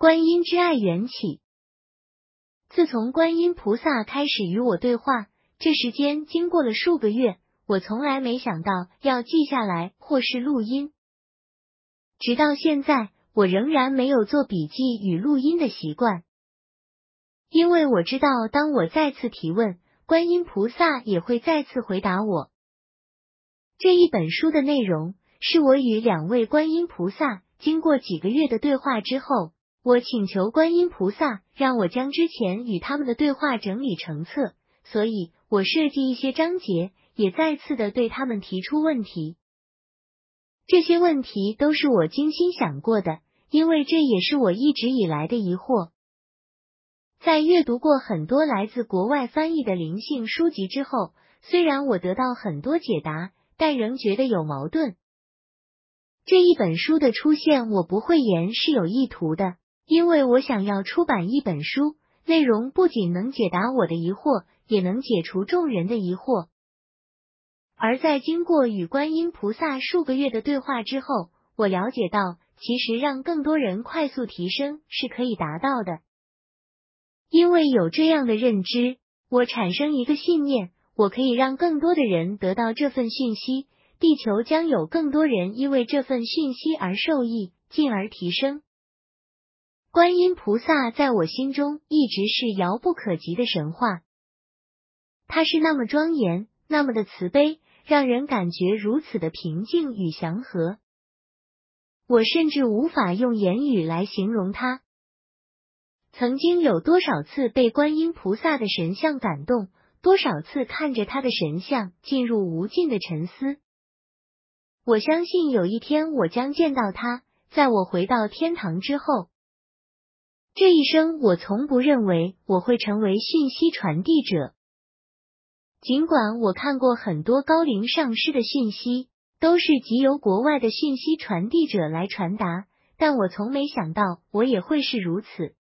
观音之爱缘起。自从观音菩萨开始与我对话，这时间经过了数个月，我从来没想到要记下来或是录音。直到现在，我仍然没有做笔记与录音的习惯，因为我知道，当我再次提问，观音菩萨也会再次回答我。这一本书的内容是我与两位观音菩萨经过几个月的对话之后。我请求观音菩萨让我将之前与他们的对话整理成册，所以我设计一些章节，也再次的对他们提出问题。这些问题都是我精心想过的，因为这也是我一直以来的疑惑。在阅读过很多来自国外翻译的灵性书籍之后，虽然我得到很多解答，但仍觉得有矛盾。这一本书的出现，我不会言是有意图的。因为我想要出版一本书，内容不仅能解答我的疑惑，也能解除众人的疑惑。而在经过与观音菩萨数个月的对话之后，我了解到，其实让更多人快速提升是可以达到的。因为有这样的认知，我产生一个信念：我可以让更多的人得到这份讯息，地球将有更多人因为这份讯息而受益，进而提升。观音菩萨在我心中一直是遥不可及的神话，他是那么庄严，那么的慈悲，让人感觉如此的平静与祥和。我甚至无法用言语来形容他。曾经有多少次被观音菩萨的神像感动，多少次看着他的神像进入无尽的沉思。我相信有一天我将见到他，在我回到天堂之后。这一生，我从不认为我会成为讯息传递者。尽管我看过很多高龄上师的讯息，都是即由国外的讯息传递者来传达，但我从没想到我也会是如此。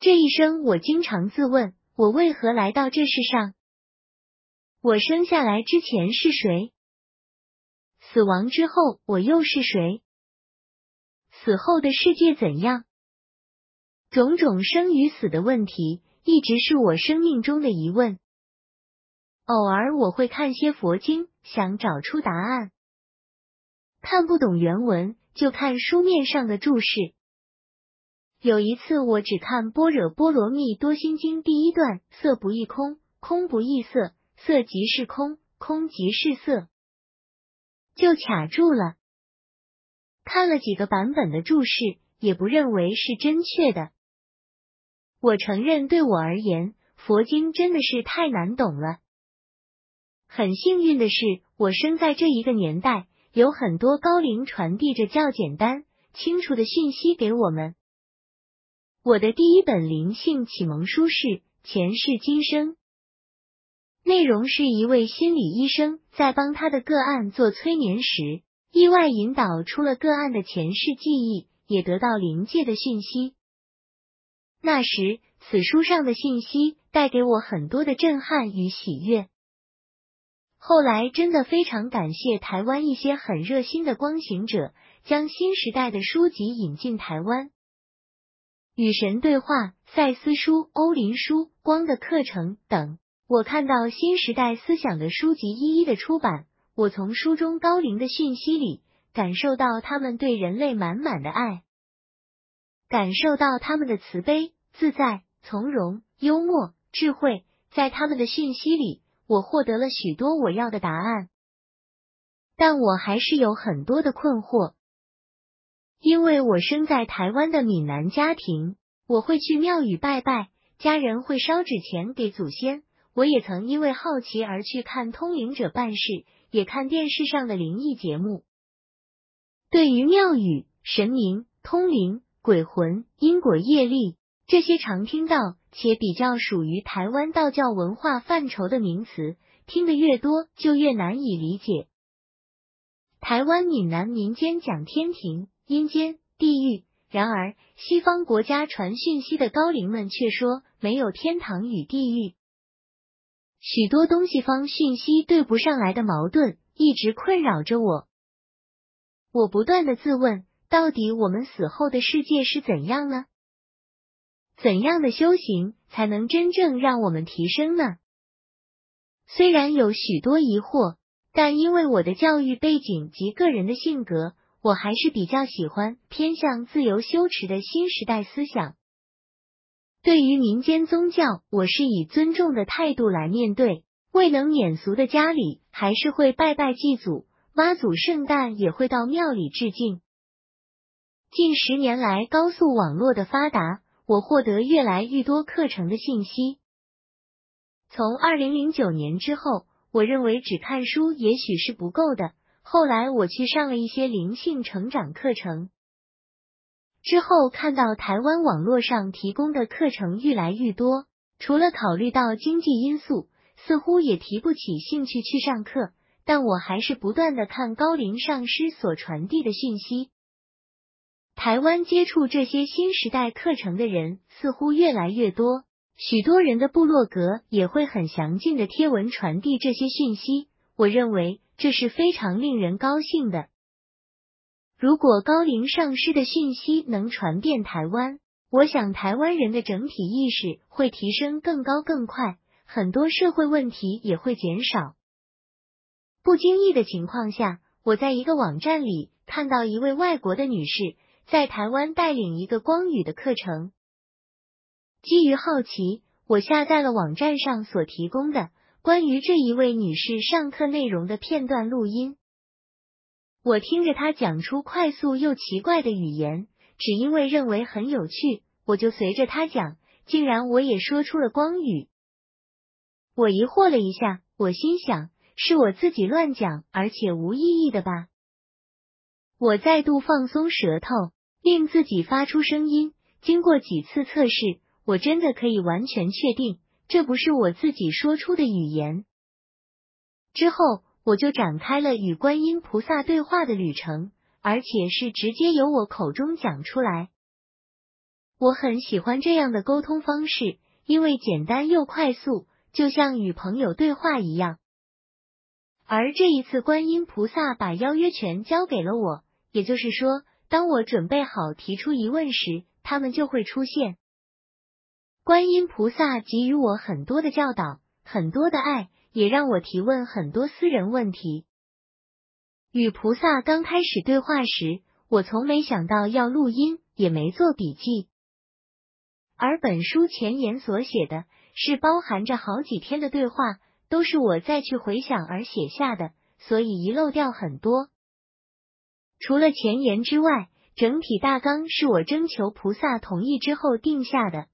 这一生，我经常自问：我为何来到这世上？我生下来之前是谁？死亡之后，我又是谁？死后的世界怎样？种种生与死的问题，一直是我生命中的疑问。偶尔我会看些佛经，想找出答案。看不懂原文，就看书面上的注释。有一次，我只看《般若波罗蜜多心经》第一段：“色不异空，空不异色，色即是空，空即是色”，就卡住了。看了几个版本的注释，也不认为是真确的。我承认，对我而言，佛经真的是太难懂了。很幸运的是，我生在这一个年代，有很多高龄传递着较简单、清楚的讯息给我们。我的第一本灵性启蒙书是《前世今生》，内容是一位心理医生在帮他的个案做催眠时，意外引导出了个案的前世记忆，也得到灵界的讯息。那时，此书上的信息带给我很多的震撼与喜悦。后来，真的非常感谢台湾一些很热心的光行者，将新时代的书籍引进台湾。与神对话、赛斯书、欧林书、光的课程等，我看到新时代思想的书籍一一的出版。我从书中高龄的讯息里，感受到他们对人类满满的爱，感受到他们的慈悲。自在、从容、幽默、智慧，在他们的讯息里，我获得了许多我要的答案。但我还是有很多的困惑，因为我生在台湾的闽南家庭，我会去庙宇拜拜，家人会烧纸钱给祖先。我也曾因为好奇而去看通灵者办事，也看电视上的灵异节目。对于庙宇、神明、通灵、鬼魂、因果业力。这些常听到且比较属于台湾道教文化范畴的名词，听得越多就越难以理解。台湾闽南民间讲天庭、阴间、地狱，然而西方国家传讯息的高龄们却说没有天堂与地狱。许多东西方讯息对不上来的矛盾一直困扰着我。我不断的自问，到底我们死后的世界是怎样呢？怎样的修行才能真正让我们提升呢？虽然有许多疑惑，但因为我的教育背景及个人的性格，我还是比较喜欢偏向自由修持的新时代思想。对于民间宗教，我是以尊重的态度来面对。未能免俗的家里，还是会拜拜祭祖，妈祖圣诞也会到庙里致敬。近十年来，高速网络的发达，我获得越来越多课程的信息。从二零零九年之后，我认为只看书也许是不够的。后来我去上了一些灵性成长课程，之后看到台湾网络上提供的课程愈来愈多，除了考虑到经济因素。似乎也提不起兴趣去上课，但我还是不断的看高龄上师所传递的讯息。台湾接触这些新时代课程的人似乎越来越多，许多人的部落格也会很详尽的贴文传递这些讯息。我认为这是非常令人高兴的。如果高龄上师的讯息能传遍台湾，我想台湾人的整体意识会提升更高更快。很多社会问题也会减少。不经意的情况下，我在一个网站里看到一位外国的女士在台湾带领一个光语的课程。基于好奇，我下载了网站上所提供的关于这一位女士上课内容的片段录音。我听着她讲出快速又奇怪的语言，只因为认为很有趣，我就随着她讲，竟然我也说出了光语。我疑惑了一下，我心想是我自己乱讲，而且无意义的吧。我再度放松舌头，令自己发出声音。经过几次测试，我真的可以完全确定这不是我自己说出的语言。之后，我就展开了与观音菩萨对话的旅程，而且是直接由我口中讲出来。我很喜欢这样的沟通方式，因为简单又快速。就像与朋友对话一样，而这一次，观音菩萨把邀约权交给了我，也就是说，当我准备好提出疑问时，他们就会出现。观音菩萨给予我很多的教导，很多的爱，也让我提问很多私人问题。与菩萨刚开始对话时，我从没想到要录音，也没做笔记，而本书前言所写的。是包含着好几天的对话，都是我再去回想而写下的，所以遗漏掉很多。除了前言之外，整体大纲是我征求菩萨同意之后定下的。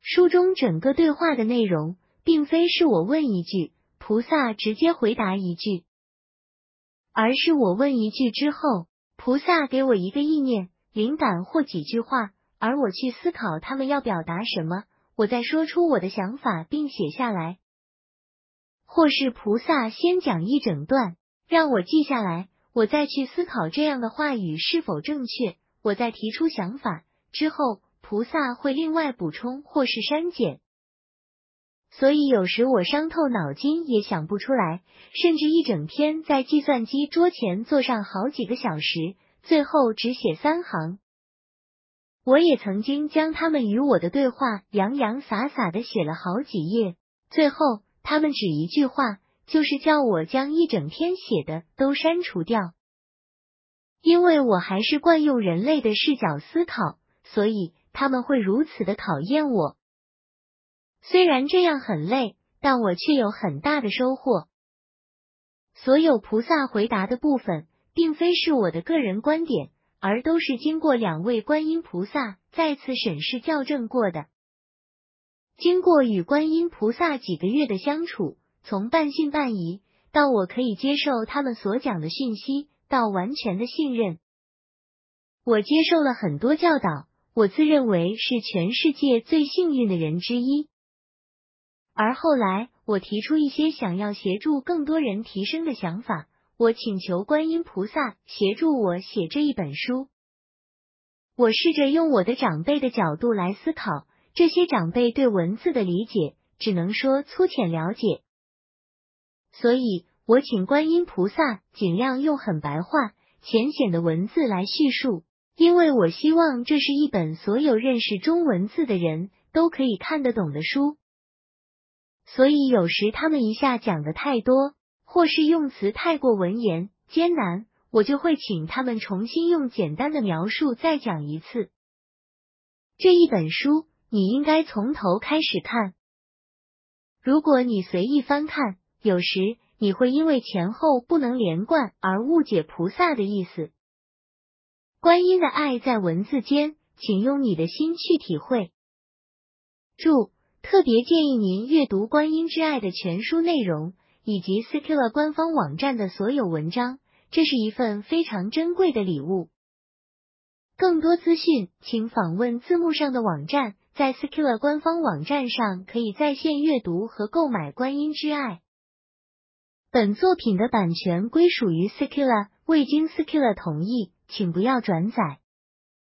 书中整个对话的内容，并非是我问一句，菩萨直接回答一句，而是我问一句之后，菩萨给我一个意念、灵感或几句话，而我去思考他们要表达什么。我再说出我的想法，并写下来，或是菩萨先讲一整段，让我记下来，我再去思考这样的话语是否正确。我再提出想法之后，菩萨会另外补充或是删减。所以有时我伤透脑筋也想不出来，甚至一整天在计算机桌前坐上好几个小时，最后只写三行。我也曾经将他们与我的对话洋洋洒洒的写了好几页，最后他们只一句话，就是叫我将一整天写的都删除掉。因为我还是惯用人类的视角思考，所以他们会如此的考验我。虽然这样很累，但我却有很大的收获。所有菩萨回答的部分，并非是我的个人观点。而都是经过两位观音菩萨再次审视校正过的。经过与观音菩萨几个月的相处，从半信半疑到我可以接受他们所讲的讯息，到完全的信任，我接受了很多教导。我自认为是全世界最幸运的人之一。而后来，我提出一些想要协助更多人提升的想法。我请求观音菩萨协助我写这一本书。我试着用我的长辈的角度来思考，这些长辈对文字的理解只能说粗浅了解，所以我请观音菩萨尽量用很白话、浅显的文字来叙述，因为我希望这是一本所有认识中文字的人都可以看得懂的书。所以有时他们一下讲的太多，或是用词太过文言艰难，我就会请他们重新用简单的描述再讲一次。这一本书你应该从头开始看。如果你随意翻看，有时你会因为前后不能连贯而误解菩萨的意思。观音的爱在文字间，请用你的心去体会。注：特别建议您阅读《观音之爱》的全书内容，以及 Skilla 官方网站的所有文章，这是一份非常珍贵的礼物。更多资讯，请访问字幕上的网站。在 Skilla 官方网站上，可以在线阅读和购买《观音之爱》。本作品的版权归属于 Secula，未经 Secula 同意，请不要转载。